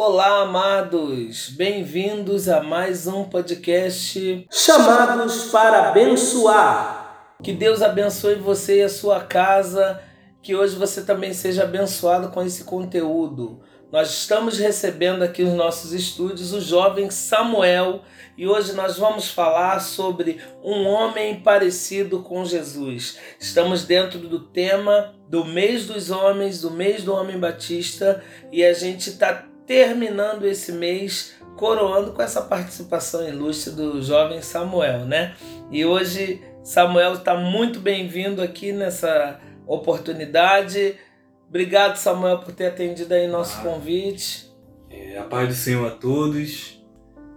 Olá, amados! Bem-vindos a mais um podcast Chamados para Abençoar. Que Deus abençoe você e a sua casa, que hoje você também seja abençoado com esse conteúdo. Nós estamos recebendo aqui nos nossos estúdios o jovem Samuel e hoje nós vamos falar sobre um homem parecido com Jesus. Estamos dentro do tema do mês dos homens, do mês do homem batista e a gente está terminando esse mês coroando com essa participação ilustre do jovem Samuel, né? E hoje Samuel está muito bem-vindo aqui nessa oportunidade. Obrigado, Samuel, por ter atendido aí nosso ah, convite. É, a paz do Senhor a todos.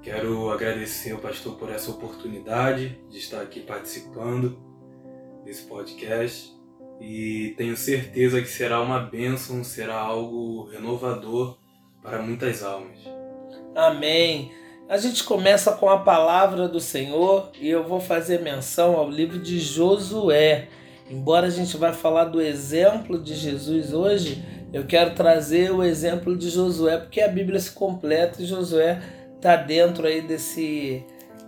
Quero agradecer ao pastor por essa oportunidade de estar aqui participando desse podcast e tenho certeza que será uma bênção, será algo renovador para muitas almas. Amém. A gente começa com a palavra do Senhor e eu vou fazer menção ao livro de Josué. Embora a gente vai falar do exemplo de Jesus hoje, eu quero trazer o exemplo de Josué, porque a Bíblia se completa e Josué está dentro aí desse,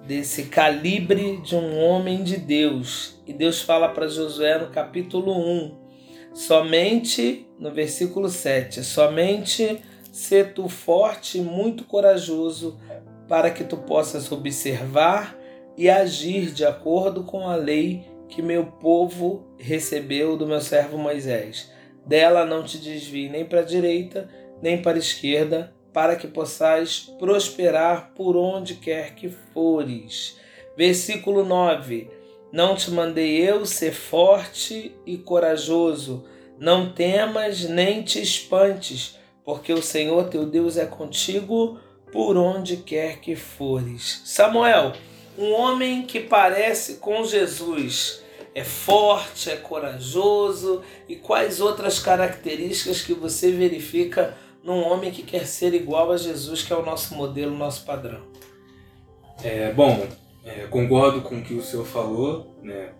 desse calibre de um homem de Deus. E Deus fala para Josué no capítulo 1, somente no versículo 7, somente Sê tu forte e muito corajoso, para que tu possas observar e agir de acordo com a lei que meu povo recebeu do meu servo Moisés. Dela não te desvie nem para a direita, nem para a esquerda, para que possais prosperar por onde quer que fores. Versículo 9: Não te mandei eu ser forte e corajoso, não temas nem te espantes porque o Senhor teu Deus é contigo por onde quer que fores. Samuel, um homem que parece com Jesus, é forte, é corajoso e quais outras características que você verifica num homem que quer ser igual a Jesus, que é o nosso modelo, nosso padrão? É, bom, é, concordo com o que o senhor falou, né?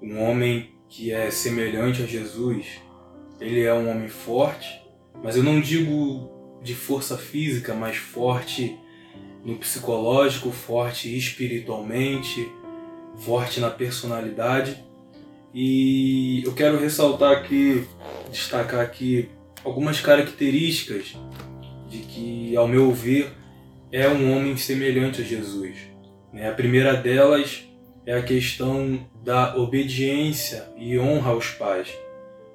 Um homem que é semelhante a Jesus, ele é um homem forte, mas eu não digo de força física, mas forte no psicológico, forte espiritualmente, forte na personalidade. E eu quero ressaltar aqui, destacar aqui algumas características de que, ao meu ver, é um homem semelhante a Jesus. Né? A primeira delas é a questão da obediência e honra aos pais,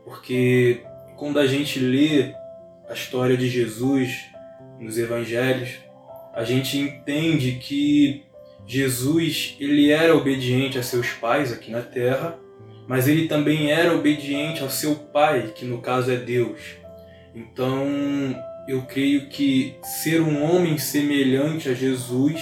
porque quando a gente lê a história de Jesus nos evangelhos, a gente entende que Jesus ele era obediente a seus pais aqui na terra, mas ele também era obediente ao seu pai, que no caso é Deus. Então, eu creio que ser um homem semelhante a Jesus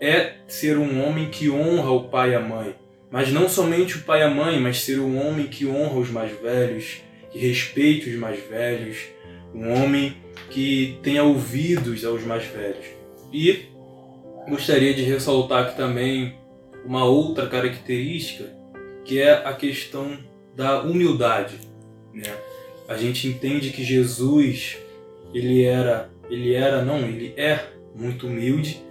é ser um homem que honra o pai e a mãe. Mas não somente o pai e a mãe, mas ser um homem que honra os mais velhos, que respeita os mais velhos, um homem que tenha ouvidos aos mais velhos. E gostaria de ressaltar aqui também uma outra característica, que é a questão da humildade. Né? A gente entende que Jesus ele era, ele era não, ele é muito humilde,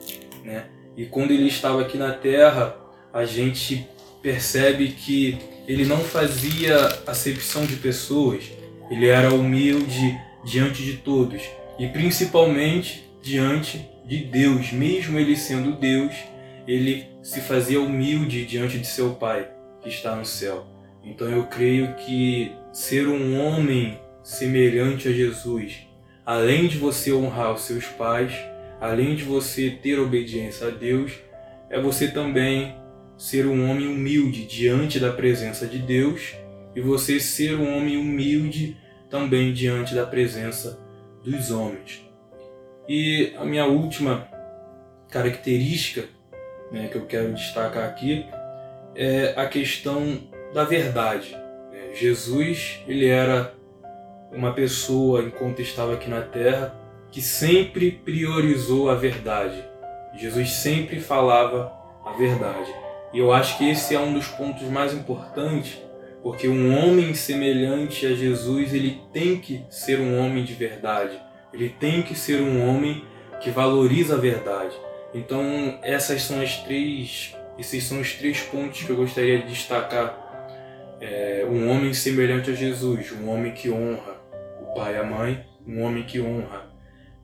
né? E quando ele estava aqui na Terra, a gente percebe que ele não fazia acepção de pessoas. Ele era humilde, diante de todos e principalmente diante de Deus, mesmo ele sendo Deus, ele se fazia humilde diante de seu Pai que está no céu. Então eu creio que ser um homem semelhante a Jesus, além de você honrar os seus pais, além de você ter obediência a Deus, é você também ser um homem humilde diante da presença de Deus e você ser um homem humilde também diante da presença dos homens. E a minha última característica né, que eu quero destacar aqui é a questão da verdade. É, Jesus ele era uma pessoa estava aqui na Terra que sempre priorizou a verdade. Jesus sempre falava a verdade. E eu acho que esse é um dos pontos mais importantes porque um homem semelhante a Jesus, ele tem que ser um homem de verdade, Ele tem que ser um homem que valoriza a verdade. Então, essas são as três, esses são os três pontos que eu gostaria de destacar. É, um homem semelhante a Jesus, um homem que honra o pai e a mãe, um homem que honra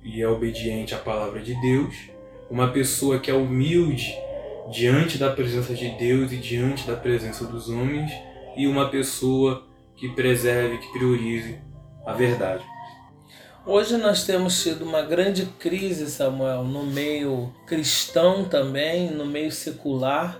e é obediente à palavra de Deus, uma pessoa que é humilde diante da presença de Deus e diante da presença dos homens, e uma pessoa que preserve, que priorize a verdade. Hoje nós temos tido uma grande crise, Samuel, no meio cristão também, no meio secular,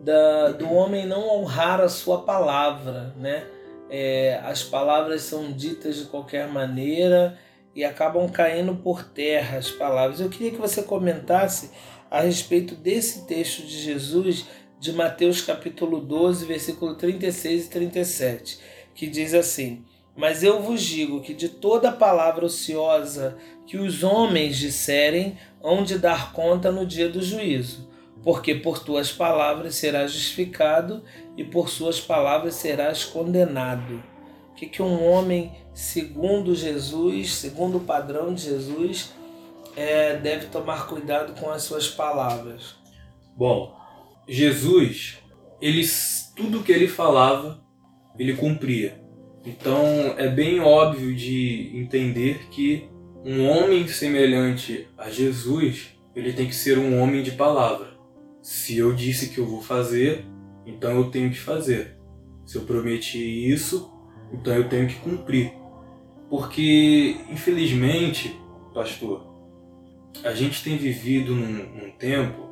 da, do homem não honrar a sua palavra, né? É, as palavras são ditas de qualquer maneira e acabam caindo por terra as palavras. Eu queria que você comentasse a respeito desse texto de Jesus de Mateus capítulo 12, versículo 36 e 37, que diz assim: mas eu vos digo que de toda palavra ociosa que os homens disserem, hão de dar conta no dia do juízo, porque por tuas palavras serás justificado e por suas palavras serás condenado. O que, que um homem, segundo Jesus, segundo o padrão de Jesus, é, deve tomar cuidado com as suas palavras? Bom, Jesus, ele, tudo que ele falava, ele cumpria. Então é bem óbvio de entender que um homem semelhante a Jesus, ele tem que ser um homem de palavra. Se eu disse que eu vou fazer, então eu tenho que fazer. Se eu prometi isso, então eu tenho que cumprir. Porque, infelizmente, pastor, a gente tem vivido num, num tempo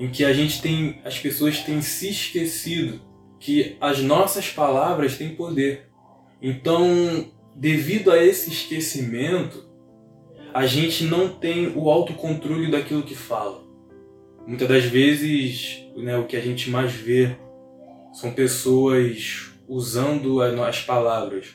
em que a gente tem, as pessoas têm se esquecido que as nossas palavras têm poder. Então, devido a esse esquecimento, a gente não tem o autocontrole daquilo que fala. Muitas das vezes, né, o que a gente mais vê são pessoas usando as palavras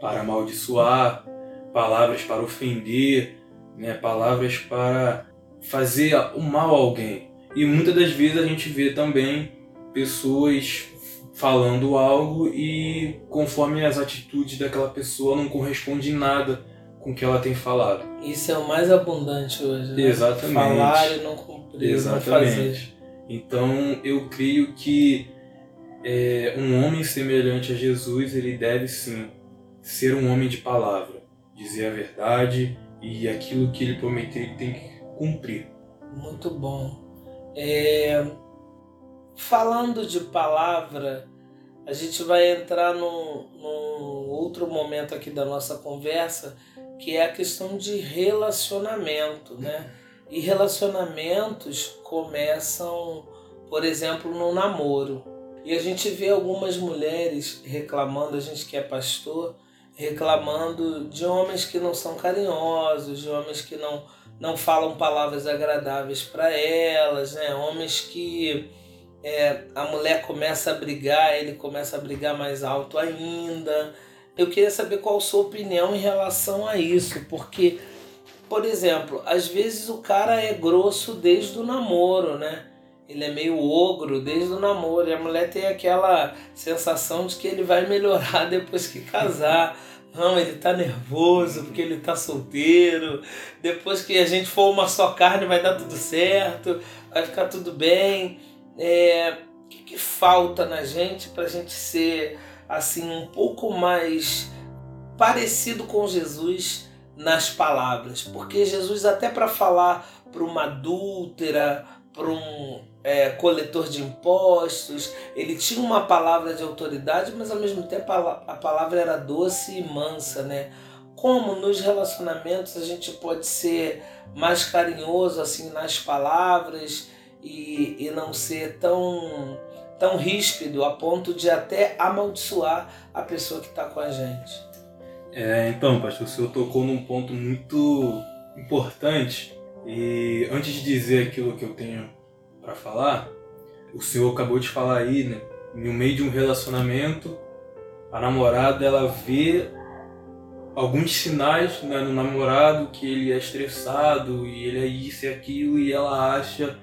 para amaldiçoar, palavras para ofender, né, palavras para fazer o mal a alguém. E muitas das vezes a gente vê também pessoas falando algo e conforme as atitudes daquela pessoa não corresponde nada com o que ela tem falado. Isso é o mais abundante hoje, né? Exatamente. Falar e não cumprir, Exatamente. não fazer. Então eu creio que é, um homem semelhante a Jesus, ele deve sim ser um homem de palavra, dizer a verdade e aquilo que ele prometeu ele tem que cumprir. Muito bom. É, falando de palavra, a gente vai entrar num, num outro momento aqui da nossa conversa, que é a questão de relacionamento, né? E relacionamentos começam, por exemplo, no namoro. E a gente vê algumas mulheres reclamando, a gente que é pastor, reclamando de homens que não são carinhosos, de homens que não, não falam palavras agradáveis para elas, né? Homens que é, a mulher começa a brigar, ele começa a brigar mais alto ainda. Eu queria saber qual a sua opinião em relação a isso, porque, por exemplo, às vezes o cara é grosso desde o namoro, né? Ele é meio ogro desde o namoro, e a mulher tem aquela sensação de que ele vai melhorar depois que casar. Não, ele tá nervoso porque ele tá solteiro. Depois que a gente for uma só carne, vai dar tudo certo, vai ficar tudo bem é, o que, que falta na gente para a gente ser assim um pouco mais parecido com Jesus nas palavras, porque Jesus até para falar para uma adúltera, para um é, coletor de impostos, ele tinha uma palavra de autoridade, mas ao mesmo tempo a, a palavra era doce e mansa, né? Como nos relacionamentos a gente pode ser mais carinhoso assim nas palavras e, e não ser tão, tão ríspido a ponto de até amaldiçoar a pessoa que está com a gente. É, então, pastor, o senhor tocou num ponto muito importante e antes de dizer aquilo que eu tenho para falar, o senhor acabou de falar aí, né? No meio de um relacionamento, a namorada ela vê alguns sinais né, no namorado que ele é estressado e ele é isso e aquilo e ela acha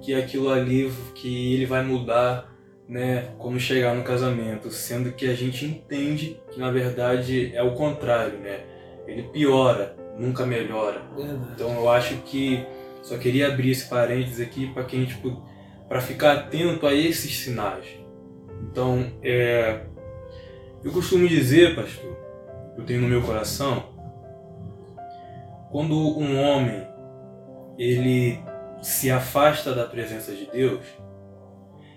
que aquilo ali que ele vai mudar, né, quando chegar no casamento, sendo que a gente entende que na verdade é o contrário, né? Ele piora, nunca melhora. Então eu acho que só queria abrir esse parênteses aqui para que a gente para ficar atento a esses sinais. Então, é, eu costumo dizer, pastor, eu tenho no meu coração, quando um homem ele se afasta da presença de Deus,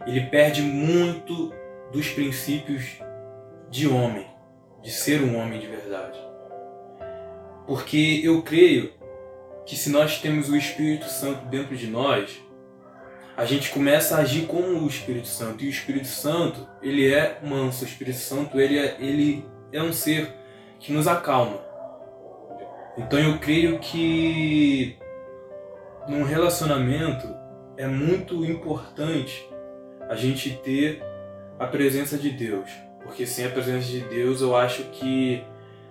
ele perde muito dos princípios de homem, de ser um homem de verdade. Porque eu creio que se nós temos o Espírito Santo dentro de nós, a gente começa a agir como o Espírito Santo. E o Espírito Santo, ele é manso. O Espírito Santo, ele é, ele é um ser que nos acalma. Então eu creio que num relacionamento é muito importante a gente ter a presença de Deus. Porque sem a presença de Deus eu acho que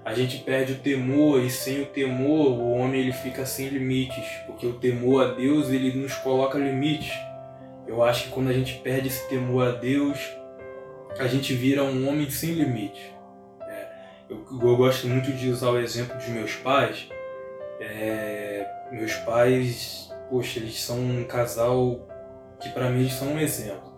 a gente perde o temor e sem o temor o homem ele fica sem limites, porque o temor a Deus ele nos coloca limites. Eu acho que quando a gente perde esse temor a Deus, a gente vira um homem sem limites. É, eu, eu, gosto muito de usar o exemplo dos meus pais. É, meus pais, poxa, eles são um casal que para mim eles são um exemplo.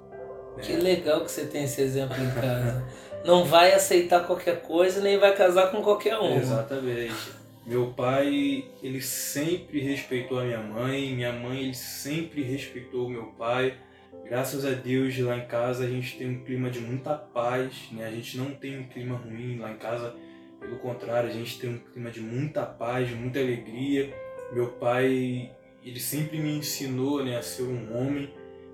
Que legal que você tem esse exemplo em casa. não vai aceitar qualquer coisa nem vai casar com qualquer um. Exatamente. Meu pai, ele sempre respeitou a minha mãe, minha mãe, ele sempre respeitou o meu pai. Graças a Deus, lá em casa a gente tem um clima de muita paz, né? A gente não tem um clima ruim lá em casa, pelo contrário, a gente tem um clima de muita paz, muita alegria. Meu pai, ele sempre me ensinou, né, a ser um homem,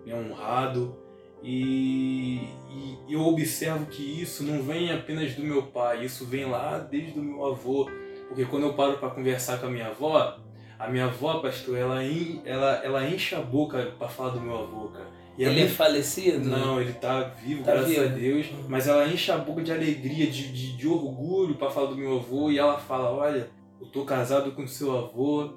né, honrado, e, e, eu observo que isso não vem apenas do meu pai, isso vem lá desde o meu avô. Porque quando eu paro para conversar com a minha avó, a minha avó, pastor, ela, ela, ela enche a boca para falar do meu avô, cara. E ele é falecido? Não, ele tá vivo, tá graças vivo. a Deus. Mas ela enche a boca de alegria, de, de, de orgulho para falar do meu avô. E ela fala: Olha, eu tô casado com seu avô,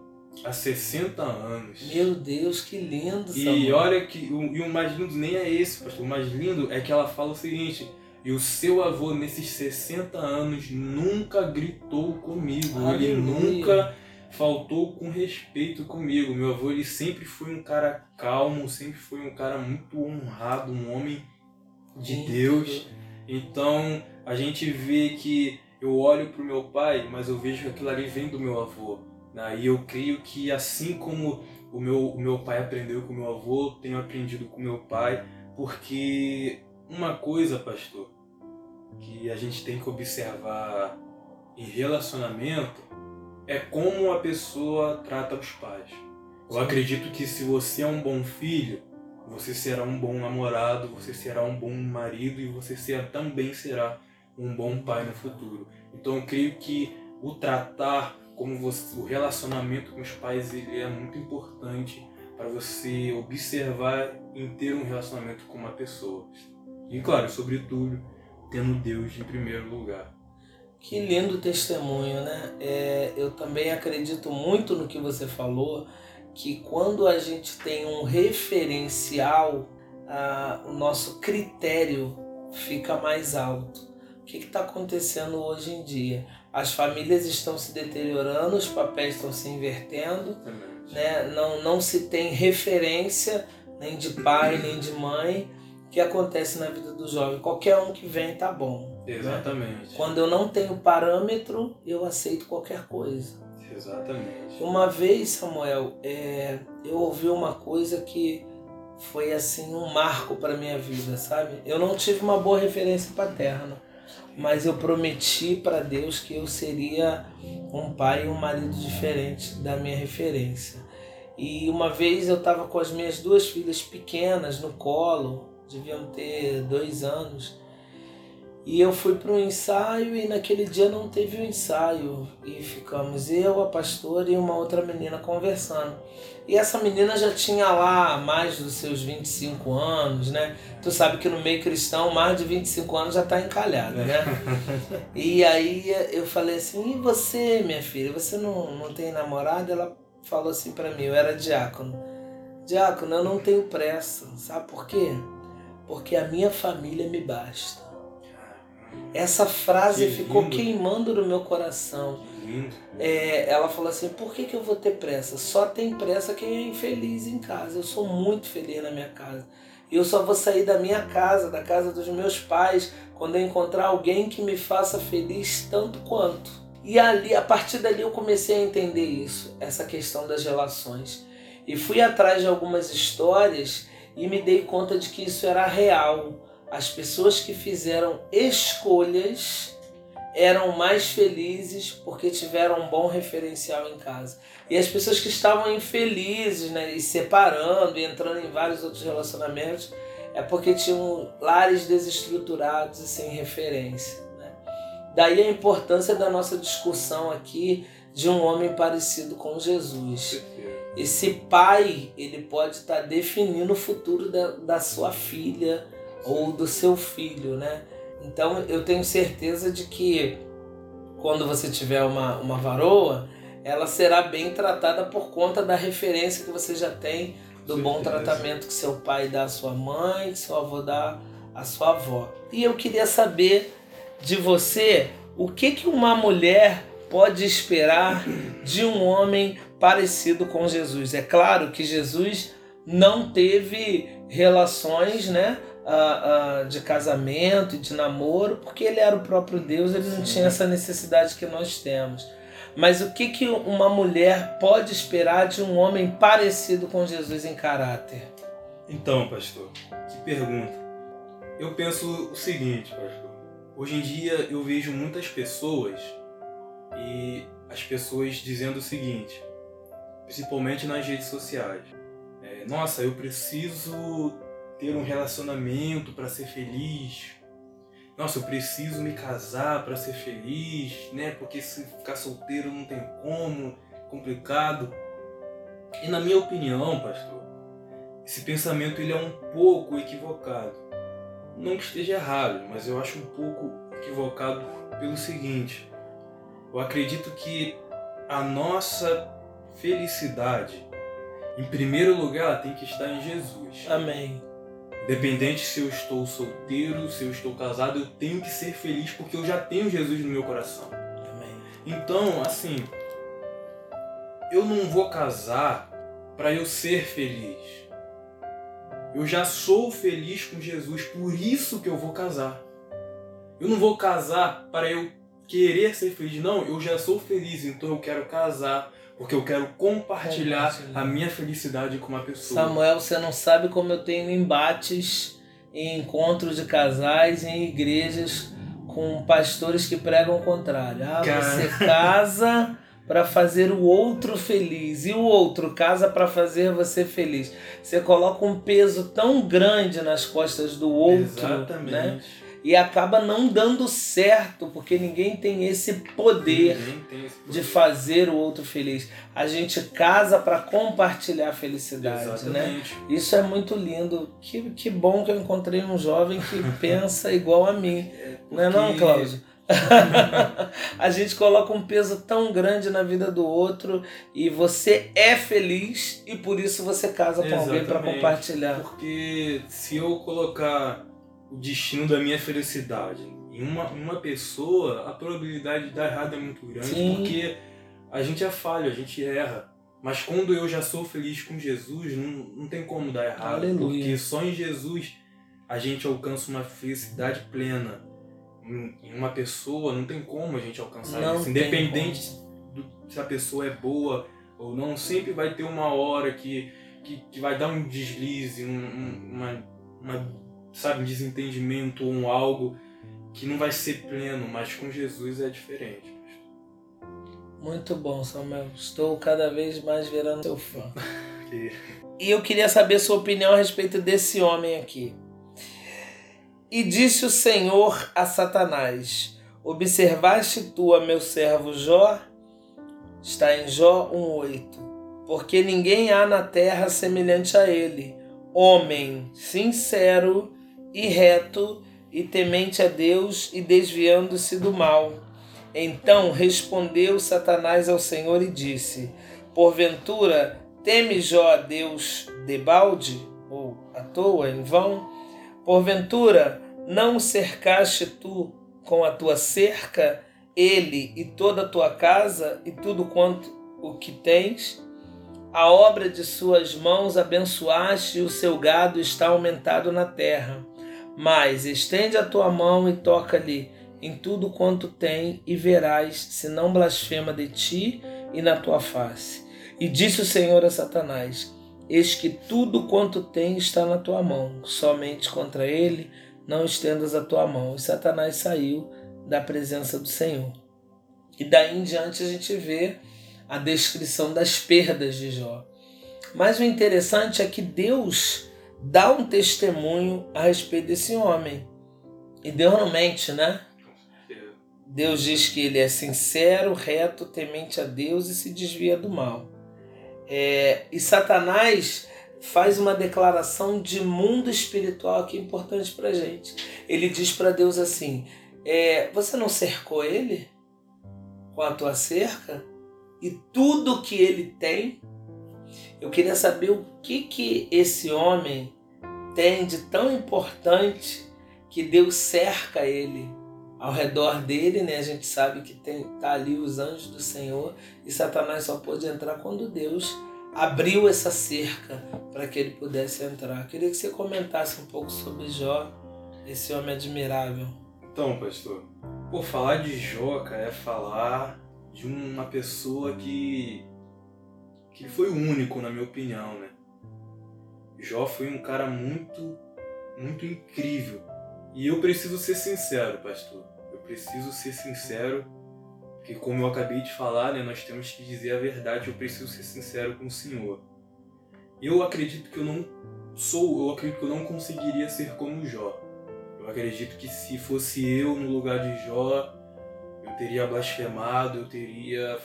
há 60 anos. Meu Deus, que lindo, E Samuel. olha que o, e o mais lindo nem é esse, pastor. O mais lindo é que ela fala o seguinte: e o seu avô, nesses 60 anos, nunca gritou comigo. Aleluia. Ele nunca faltou com respeito comigo. Meu avô, ele sempre foi um cara calmo, sempre foi um cara muito honrado, um homem de Deus. Então, a gente vê que eu olho para o meu pai, mas eu vejo que aquilo ali vem do meu avô. Né? E eu creio que assim como o meu, o meu pai aprendeu com o meu avô, tenho aprendido com meu pai, porque uma coisa, pastor, que a gente tem que observar em relacionamento é como a pessoa trata os pais. Eu acredito que se você é um bom filho, você será um bom namorado, você será um bom marido e você será, também será um bom pai no futuro. Então eu creio que o tratar como você, o relacionamento com os pais ele é muito importante para você observar em ter um relacionamento com uma pessoa. E claro, sobretudo, tendo Deus em primeiro lugar. Que lindo testemunho, né? É, eu também acredito muito no que você falou, que quando a gente tem um referencial, o nosso critério fica mais alto. O que está acontecendo hoje em dia? As famílias estão se deteriorando, os papéis estão se invertendo, né? não, não se tem referência nem de pai nem de mãe que acontece na vida do jovem. Qualquer um que vem tá bom. Né? Exatamente. Né? Quando eu não tenho parâmetro, eu aceito qualquer coisa. Exatamente. Uma vez, Samuel, é, eu ouvi uma coisa que foi assim um marco para minha vida, sabe? Eu não tive uma boa referência paterna mas eu prometi para Deus que eu seria um pai e um marido diferente da minha referência. E uma vez eu estava com as minhas duas filhas pequenas no colo, deviam ter dois anos, e eu fui para um ensaio e naquele dia não teve o ensaio. E ficamos eu, a pastora e uma outra menina conversando. E essa menina já tinha lá mais dos seus 25 anos, né? Tu sabe que no meio cristão mais de 25 anos já está encalhado, né? e aí eu falei assim: e você, minha filha, você não, não tem namorado? Ela falou assim para mim: eu era diácono. Diácono, eu não tenho pressa. Sabe por quê? Porque a minha família me basta. Essa frase que ficou lindo. queimando no meu coração. É, ela falou assim: por que, que eu vou ter pressa? Só tem pressa quem é infeliz em casa. Eu sou muito feliz na minha casa. E eu só vou sair da minha casa, da casa dos meus pais, quando eu encontrar alguém que me faça feliz tanto quanto. E ali, a partir dali, eu comecei a entender isso, essa questão das relações. E fui atrás de algumas histórias e me dei conta de que isso era real. As pessoas que fizeram escolhas eram mais felizes porque tiveram um bom referencial em casa. E as pessoas que estavam infelizes, né, e separando, e entrando em vários outros relacionamentos, é porque tinham lares desestruturados e sem referência. Né? Daí a importância da nossa discussão aqui de um homem parecido com Jesus. Esse pai, ele pode estar definindo o futuro da, da sua filha ou do seu filho, né? Então eu tenho certeza de que quando você tiver uma, uma varoa, ela será bem tratada por conta da referência que você já tem do bom tratamento que seu pai dá à sua mãe, que seu avô dá à sua avó. E eu queria saber de você o que, que uma mulher pode esperar de um homem parecido com Jesus. É claro que Jesus não teve relações, né? Uh, uh, de casamento e de namoro, porque ele era o próprio Deus, ele não Sim. tinha essa necessidade que nós temos. Mas o que, que uma mulher pode esperar de um homem parecido com Jesus em caráter? Então, pastor, que pergunta. Eu penso o seguinte, pastor. Hoje em dia eu vejo muitas pessoas e as pessoas dizendo o seguinte, principalmente nas redes sociais. É, Nossa, eu preciso ter um relacionamento para ser feliz. Nossa, eu preciso me casar para ser feliz, né? Porque se ficar solteiro não tem como, complicado. E na minha opinião, pastor, esse pensamento ele é um pouco equivocado. Não que esteja errado, mas eu acho um pouco equivocado pelo seguinte. Eu acredito que a nossa felicidade, em primeiro lugar, tem que estar em Jesus. Amém. Independente se eu estou solteiro, se eu estou casado, eu tenho que ser feliz porque eu já tenho Jesus no meu coração. Amém. Então, assim, eu não vou casar para eu ser feliz. Eu já sou feliz com Jesus, por isso que eu vou casar. Eu não vou casar para eu querer ser feliz, não, eu já sou feliz, então eu quero casar porque eu quero compartilhar, compartilhar, a minha felicidade com uma pessoa. Samuel, você não sabe como eu tenho embates em encontros de casais em igrejas com pastores que pregam o contrário. Ah, você casa para fazer o outro feliz e o outro casa para fazer você feliz. Você coloca um peso tão grande nas costas do outro, né? Exatamente. né? E acaba não dando certo, porque ninguém tem esse poder, tem esse poder. de fazer o outro feliz. A gente casa para compartilhar a felicidade, né? Exatamente. né? Isso é muito lindo. Que, que bom que eu encontrei um jovem que pensa igual a mim. É porque... Não é não, Cláudio? a gente coloca um peso tão grande na vida do outro e você é feliz e por isso você casa com Exatamente. alguém para compartilhar. Porque se eu colocar o destino da minha felicidade. Em uma, uma pessoa, a probabilidade de dar errado é muito grande, Sim. porque a gente é falho, a gente erra. Mas quando eu já sou feliz com Jesus, não, não tem como dar errado. Aleluia. Porque só em Jesus a gente alcança uma felicidade plena. Em uma pessoa não tem como a gente alcançar não isso. Independente do, se a pessoa é boa ou não, sempre vai ter uma hora que, que, que vai dar um deslize, um, um, uma, uma sabe, um desentendimento ou um algo que não vai ser pleno, mas com Jesus é diferente. Muito bom, Samuel. Estou cada vez mais virando seu fã. e eu queria saber sua opinião a respeito desse homem aqui. E disse o Senhor a Satanás: Observaste tu a meu servo Jó? Está em Jó 1,8. Porque ninguém há na terra semelhante a ele, homem sincero e reto e temente a Deus e desviando-se do mal. Então respondeu Satanás ao Senhor e disse: Porventura teme Jó a Deus debalde ou à toa, em vão? Porventura não cercaste tu com a tua cerca ele e toda a tua casa e tudo quanto o que tens. A obra de suas mãos abençoaste e o seu gado está aumentado na terra. Mas estende a tua mão e toca-lhe em tudo quanto tem e verás se não blasfema de ti e na tua face. E disse o Senhor a Satanás: Eis que tudo quanto tem está na tua mão, somente contra ele não estendas a tua mão. E Satanás saiu da presença do Senhor. E daí em diante a gente vê a descrição das perdas de Jó. Mas o interessante é que Deus dá um testemunho a respeito desse homem. E Deus não mente, né? Deus diz que ele é sincero, reto, temente a Deus e se desvia do mal. É, e Satanás faz uma declaração de mundo espiritual aqui importante para gente. Ele diz para Deus assim: é, Você não cercou ele com a tua cerca? E tudo que ele tem? Eu queria saber o que, que esse homem tem de tão importante que Deus cerca ele ao redor dele, né? A gente sabe que tem tá ali os anjos do Senhor e Satanás só pôde entrar quando Deus abriu essa cerca para que ele pudesse entrar. Queria que você comentasse um pouco sobre Jó, esse homem admirável. Então, pastor, por falar de Jó, cara, é falar de uma pessoa que que foi único na minha opinião, né? Jó foi um cara muito muito incrível e eu preciso ser sincero, pastor. Eu preciso ser sincero, porque como eu acabei de falar, né, nós temos que dizer a verdade. Eu preciso ser sincero com o Senhor. Eu acredito que eu não sou, eu acredito que eu não conseguiria ser como Jó. Eu acredito que se fosse eu no lugar de Jó, eu teria blasfemado, eu teria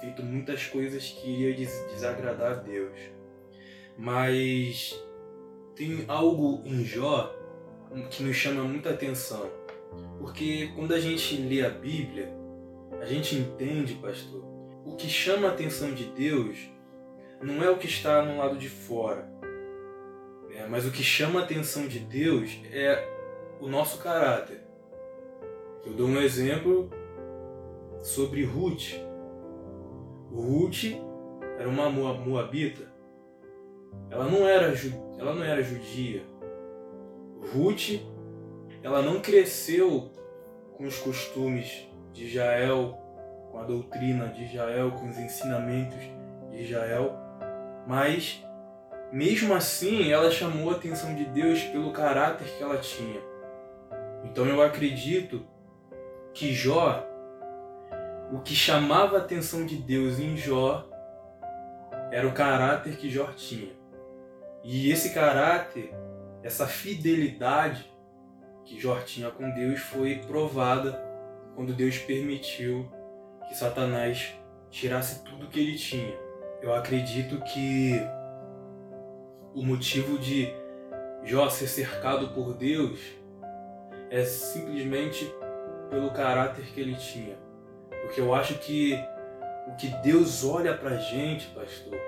feito muitas coisas que iria desagradar a Deus. Mas tem algo em Jó que nos chama muita atenção. Porque quando a gente lê a Bíblia, a gente entende, pastor, o que chama a atenção de Deus não é o que está no lado de fora, né? mas o que chama a atenção de Deus é o nosso caráter. Eu dou um exemplo sobre Ruth. Ruth era uma moabita. Ela não era, ela não era judia Ruth, ela não cresceu com os costumes de Israel, com a doutrina de Israel, com os ensinamentos de Israel, mas mesmo assim ela chamou a atenção de Deus pelo caráter que ela tinha. Então eu acredito que Jó, o que chamava a atenção de Deus em Jó era o caráter que Jó tinha. E esse caráter essa fidelidade que Jó tinha com Deus foi provada quando Deus permitiu que Satanás tirasse tudo que ele tinha. Eu acredito que o motivo de Jó ser cercado por Deus é simplesmente pelo caráter que ele tinha. Porque eu acho que o que Deus olha pra gente, pastor,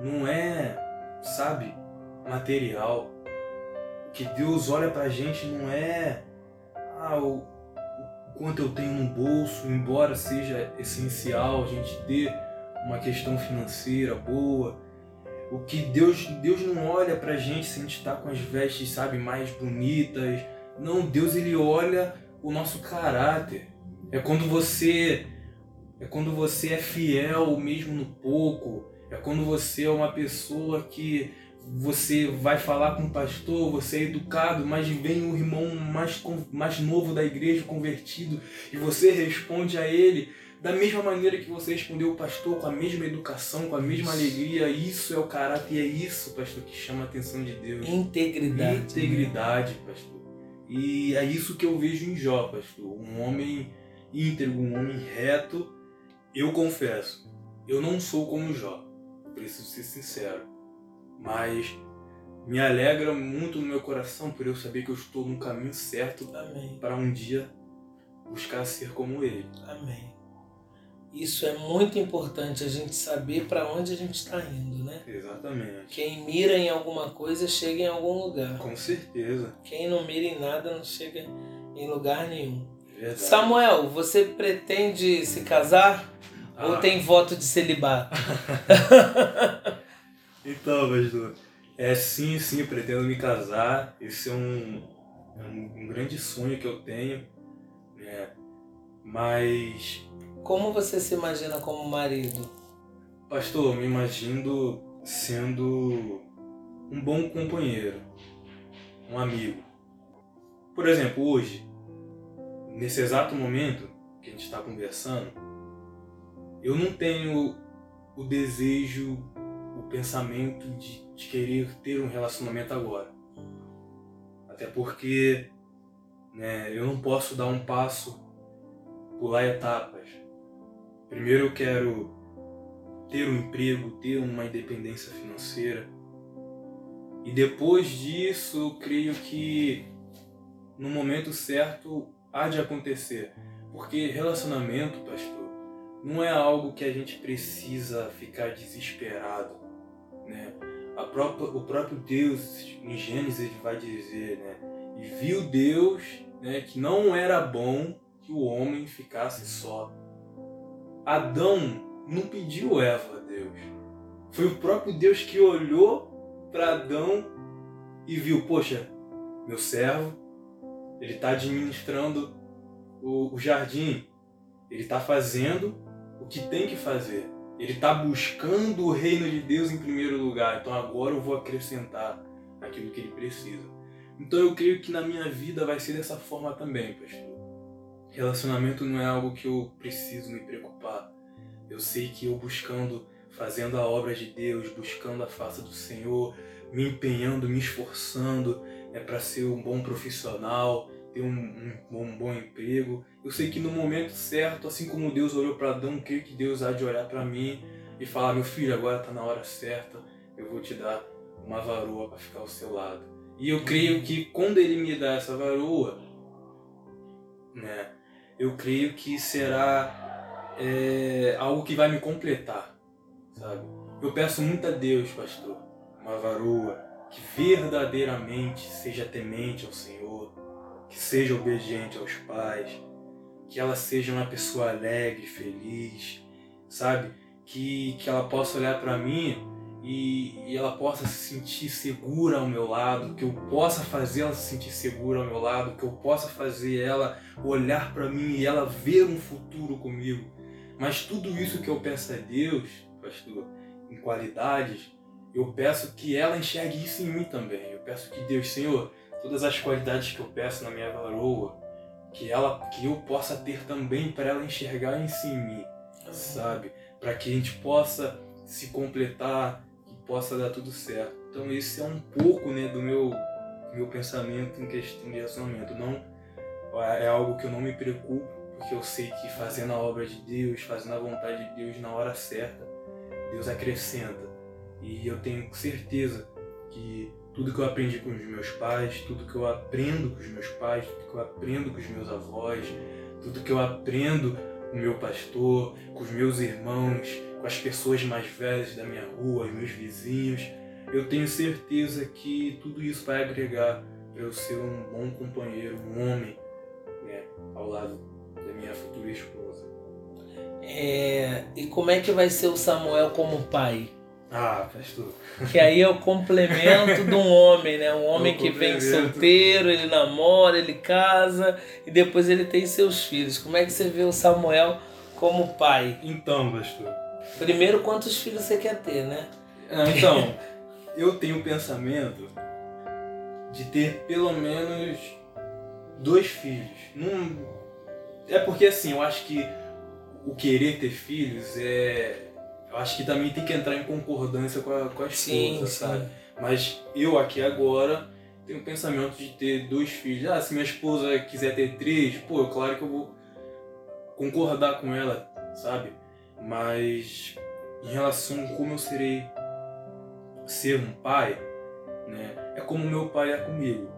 não é, sabe, material que Deus olha pra gente não é ah, o, o quanto eu tenho no bolso, embora seja essencial a gente ter uma questão financeira boa. O que Deus, Deus não olha pra gente se a gente tá com as vestes, sabe, mais bonitas. Não, Deus ele olha o nosso caráter. É quando você é quando você é fiel mesmo no pouco. É quando você é uma pessoa que você vai falar com o pastor, você é educado, mas vem o irmão mais, mais novo da igreja convertido e você responde a ele da mesma maneira que você respondeu o pastor, com a mesma educação, com a mesma alegria. Isso é o caráter e é isso, pastor, que chama a atenção de Deus. Integridade. Né? Integridade, pastor. E é isso que eu vejo em Jó, pastor. Um homem íntegro, um homem reto. Eu confesso, eu não sou como Jó. Preciso ser sincero mas me alegra muito no meu coração por eu saber que eu estou no caminho certo para um dia buscar ser como ele. Amém. Isso é muito importante a gente saber para onde a gente está indo, né? Exatamente. Quem mira em alguma coisa chega em algum lugar. Com certeza. Quem não mira em nada não chega em lugar nenhum. Verdade. Samuel, você pretende se casar Ah. ou tem voto de celibato? Então, pastor, é sim, sim, pretendo me casar. Esse é um, é um, um grande sonho que eu tenho, né? Mas, Como você se imagina como marido? pastor, me imagino sendo um bom companheiro, um amigo. Por exemplo, hoje, nesse exato momento que a gente está conversando, eu não tenho o desejo, o pensamento de, de querer ter um relacionamento agora. Até porque né, eu não posso dar um passo, pular etapas. Primeiro eu quero ter um emprego, ter uma independência financeira. E depois disso, eu creio que no momento certo há de acontecer. Porque relacionamento, pastor, não é algo que a gente precisa ficar desesperado, né? A própria, o próprio Deus, em Gênesis, ele vai dizer, né? E viu Deus né, que não era bom que o homem ficasse só. Adão não pediu Eva a Deus. Foi o próprio Deus que olhou para Adão e viu, poxa, meu servo, ele está administrando o, o jardim, ele está fazendo o que tem que fazer. Ele está buscando o reino de Deus em primeiro lugar. Então agora eu vou acrescentar aquilo que ele precisa. Então eu creio que na minha vida vai ser dessa forma também, pastor. Relacionamento não é algo que eu preciso me preocupar. Eu sei que eu buscando, fazendo a obra de Deus, buscando a face do Senhor, me empenhando, me esforçando é para ser um bom profissional, ter um, um, um, bom emprego. Eu sei que no momento certo, assim como Deus olhou para Adão, creio que Deus há de olhar para mim e falar: meu filho, agora está na hora certa, eu vou te dar uma varoa para ficar ao seu lado. E eu creio que quando Ele me dá essa varoa, né, eu creio que será é, algo que vai me completar, sabe? Eu peço muito a Deus, pastor, uma varoa que verdadeiramente seja temente ao Senhor, que seja obediente aos pais, que ela seja uma pessoa alegre, feliz, sabe? Que, que ela possa olhar para mim e, e, ela possa se sentir segura ao meu lado, que eu possa fazer ela se sentir segura ao meu lado, que eu possa fazer ela olhar para mim e ela ver um futuro comigo. Mas tudo isso que eu peço a Deus, pastor, em qualidades, eu peço que ela enxergue isso em mim também. Eu peço que Deus, Senhor, todas as qualidades que eu peço na minha varoa, que ela, que eu possa ter também para ela enxergar isso em mim, sabe? Para que a gente possa se completar e possa dar tudo certo. Então esse é um pouco, né, do meu meu pensamento em questão de relacionamento. Não é algo que eu não me preocupo, porque eu sei que fazendo a obra de Deus, fazendo a vontade de Deus na hora certa, Deus acrescenta. E eu tenho certeza que tudo que eu aprendi com os meus pais, tudo que eu aprendo com os meus pais, tudo que eu aprendo com os meus avós, tudo que eu aprendo com o meu pastor, com os meus irmãos, com as pessoas mais velhas da minha rua, os meus vizinhos, eu tenho certeza que tudo isso vai agregar para eu ser um bom companheiro, um homem, né, ao lado da minha futura esposa. É, e como é que vai ser o Samuel como pai? Ah, pastor. Que aí é o complemento de um homem, né? Um homem que vem solteiro, ele namora, ele casa e depois ele tem seus filhos. Como é que você vê o Samuel como pai? Então, pastor. Primeiro, quantos filhos você quer ter, né? Então, eu tenho o pensamento de ter pelo menos dois filhos. Não... É porque assim, eu acho que o querer ter filhos é eu acho que também tem que entrar em concordância com a, com a esposa, sabe? Mas eu aqui agora tenho o pensamento de ter dois filhos. Ah, se minha esposa quiser ter três, pô, claro que eu vou concordar com ela, sabe? Mas em relação a como eu serei ser um pai, né? É como meu pai é comigo.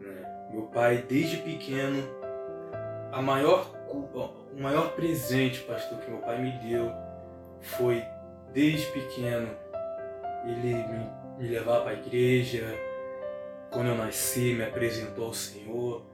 Né? Meu pai, desde pequeno, a maior, o maior presente, pastor, que meu pai me deu foi desde pequeno ele me, me levar para a igreja, quando eu nasci me apresentou ao Senhor,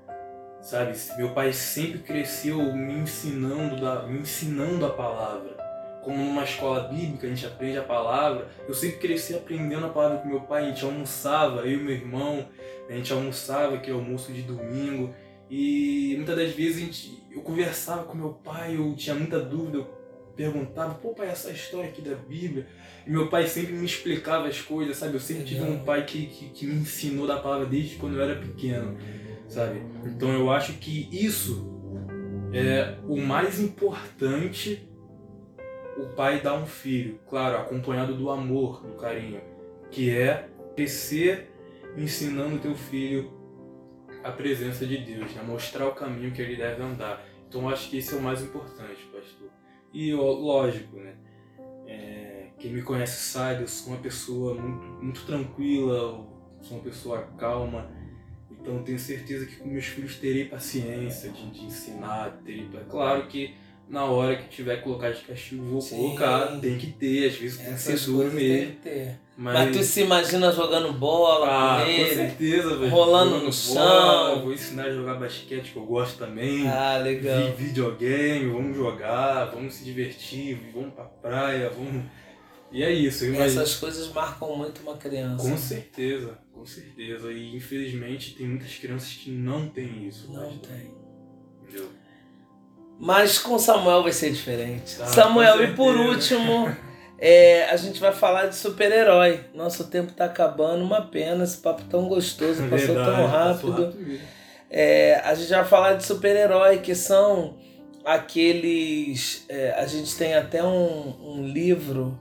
sabe? Meu pai sempre cresceu me ensinando, da, me ensinando a palavra. Como numa escola bíblica a gente aprende a palavra, eu sempre cresci aprendendo a palavra com meu pai. A gente almoçava, eu e meu irmão, a gente almoçava, que é almoço de domingo. E muitas das vezes gente, eu conversava com meu pai, eu tinha muita dúvida, eu perguntava, pô pai, essa história aqui da Bíblia. E meu pai sempre me explicava as coisas, sabe? Eu sempre tive um pai que, que, que me ensinou da palavra desde quando eu era pequeno, sabe? Então eu acho que isso é o mais importante o pai dar um filho, claro, acompanhado do amor, do carinho, que é crescer ensinando teu filho a presença de Deus, né? mostrar o caminho que ele deve andar. Então eu acho que esse é o mais importante, pastor. E lógico, né? É, quem me conhece sabe, eu sou uma pessoa muito, muito tranquila, sou uma pessoa calma. Então tenho certeza que com meus filhos terei paciência de, de ensinar, terei, claro que na hora que tiver que colocar de castigo, vou Sim. colocar, tem que ter, às vezes tem que ser duro mesmo. Tem que ter. Mas... Mas... tu se imagina jogando bola ah, com ele? Com certeza, velho. Rolando no chão. vou ensinar a jogar basquete, que eu gosto também. Ah, legal. Vi videogame, vamos jogar, vamos se divertir, vamos pra praia, vamos. E é isso. Essas coisas marcam muito uma criança. Com certeza, com certeza. E infelizmente tem muitas crianças que não têm isso. Não tem. Entendeu? Mas com Samuel vai ser diferente. Tá, Samuel, e por último, é, a gente vai falar de super-herói. Nosso tempo tá acabando, uma pena, esse papo tão gostoso, passou Verdade, tão rápido. Passou rápido. É, a gente vai falar de super-herói, que são aqueles. É, a gente tem até um, um livro,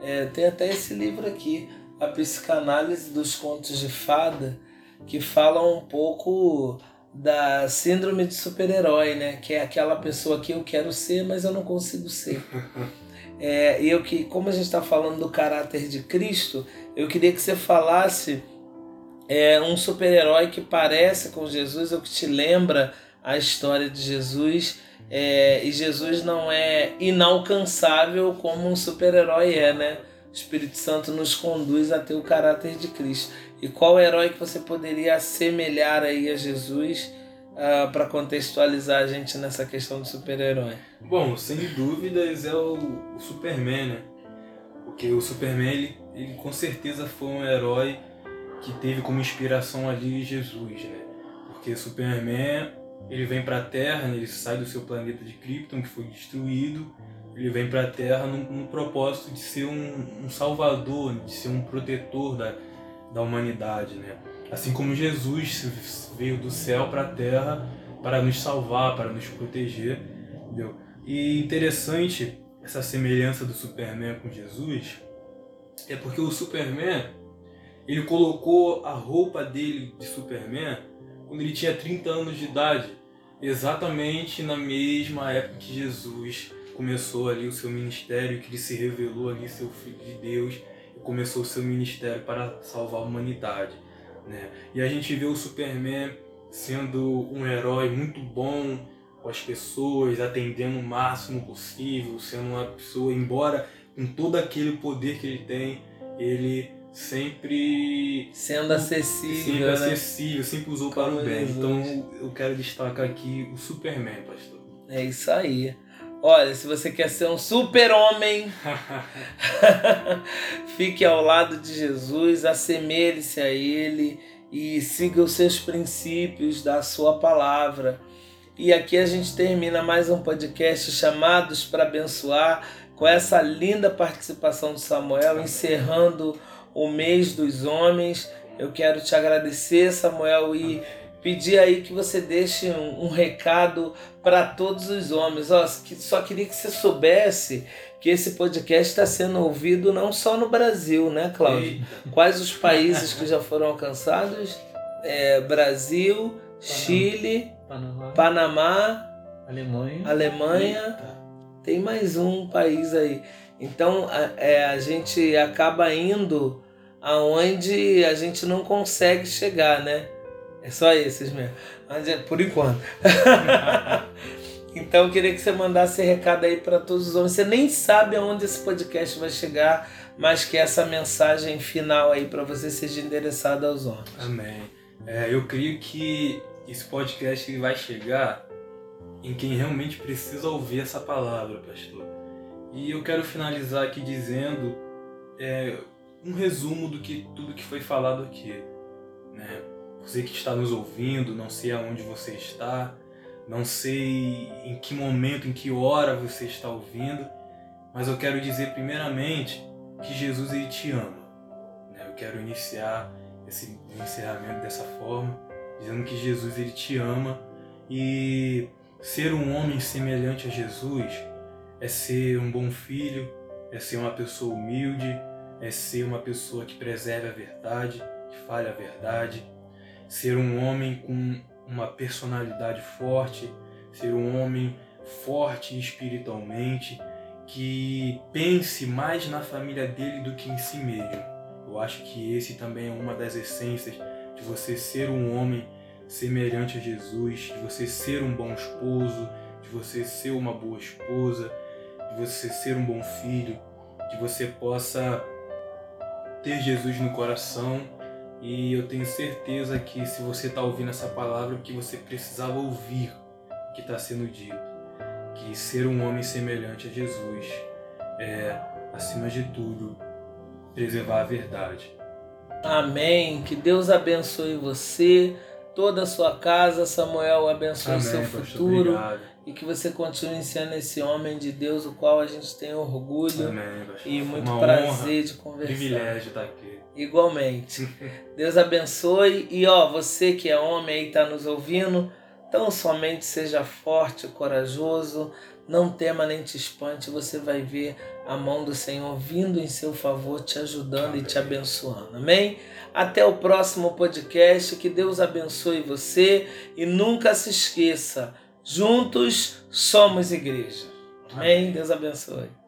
é, tem até esse livro aqui, A Psicanálise dos Contos de Fada, que fala um pouco da síndrome de super-herói, né? Que é aquela pessoa que eu quero ser, mas eu não consigo ser. É, e eu que, como a gente está falando do caráter de Cristo, eu queria que você falasse é, um super-herói que parece com Jesus ou que te lembra a história de Jesus. É, e Jesus não é inalcançável como um super-herói é, né? O Espírito Santo nos conduz a ter o caráter de Cristo. E qual herói que você poderia assemelhar aí a Jesus uh, ah, para contextualizar a gente nessa questão do super-herói? Bom, sem dúvidas é o, o, Superman, né? Porque o Superman, ele, ele com certeza foi um herói que teve como inspiração ali Jesus, né? Porque Superman, ele vem para a Terra, né? ele sai do seu planeta de Krypton, que foi destruído, ele vem para a Terra no, no, propósito de ser um, um salvador, de ser um protetor da, da humanidade, né? Assim como Jesus veio do céu para a terra para nos salvar, para nos proteger, entendeu? E interessante essa semelhança do Superman com Jesus é porque o Superman ele colocou a roupa dele de Superman quando ele tinha 30 anos de idade, exatamente na mesma época que Jesus começou ali o seu ministério, que ele se revelou ali seu filho de Deus começou o seu ministério para salvar a humanidade. Né? E a gente vê o Superman sendo um herói muito bom com as pessoas, atendendo o máximo possível, sendo uma pessoa, embora com todo aquele poder que ele tem, ele sempre sendo acessível, sempre né? acessível, sempre usou Como para o bem. Então eu quero destacar aqui o Superman, pastor. É isso aí. Olha, se você quer ser um super-homem, fique ao lado de Jesus, assemelhe-se a Ele e siga os seus princípios da Sua palavra. E aqui a gente termina mais um podcast chamados para abençoar com essa linda participação do Samuel, encerrando o mês dos homens. Eu quero te agradecer, Samuel, e pedir aí que você deixe um, um recado para todos os homens. Ó, só queria que você soubesse que esse podcast está sendo ouvido não só no Brasil, né, Cláudio? Quais os países que já foram alcançados? É, Brasil, Panamá. Chile, Panamá, Panamá, Alemanha. Alemanha. Tem mais um país aí. Então a, é, a gente acaba indo aonde a gente não consegue chegar, né? É só esses mesmo. É, por enquanto. então eu queria que você mandasse recado aí para todos os homens. Você nem sabe aonde esse podcast vai chegar, mas que essa mensagem final aí para você seja endereçada aos homens. Amém. É, eu creio que esse podcast vai chegar em quem realmente precisa ouvir essa palavra, pastor. E eu quero finalizar aqui dizendo é, um resumo do que tudo que foi falado aqui. Né? Você que está nos ouvindo, não sei aonde você está, não sei em que momento, em que hora você está ouvindo, mas eu quero dizer primeiramente que Jesus ele te ama. Né? Eu quero iniciar esse encerramento dessa forma, dizendo que Jesus ele te ama e ser um homem semelhante a Jesus é ser um bom filho, é ser uma pessoa humilde, é ser uma pessoa que preserve a verdade, que fale a verdade, ser um homem com uma personalidade forte, ser um homem forte espiritualmente, que pense mais na família dele do que em si mesmo. Eu acho que esse também é uma das essências de você ser um homem semelhante a Jesus, de você ser um bom esposo, de você ser uma boa esposa, de você ser um bom filho, que você possa ter Jesus no coração. E eu tenho certeza que se você está ouvindo essa palavra, que você precisava ouvir que está sendo dito. Que ser um homem semelhante a Jesus é, acima de tudo, preservar a verdade. Amém. Que Deus abençoe você, toda a sua casa. Samuel abençoe o seu futuro. Obrigado e que você continue sendo esse homem de Deus, o qual a gente tem orgulho Amém, e muito Uma prazer honra, de conversar. Privilégio estar aqui. Igualmente. Deus abençoe e ó, você que é homem aí está nos ouvindo, tão somente seja forte, corajoso, não tema nem te espante, você vai ver a mão do Senhor vindo em seu favor, te ajudando Amém. e te abençoando. Amém? Até o próximo podcast, que Deus abençoe você e nunca se esqueça Juntos somos igreja. Amém? Deus abençoe.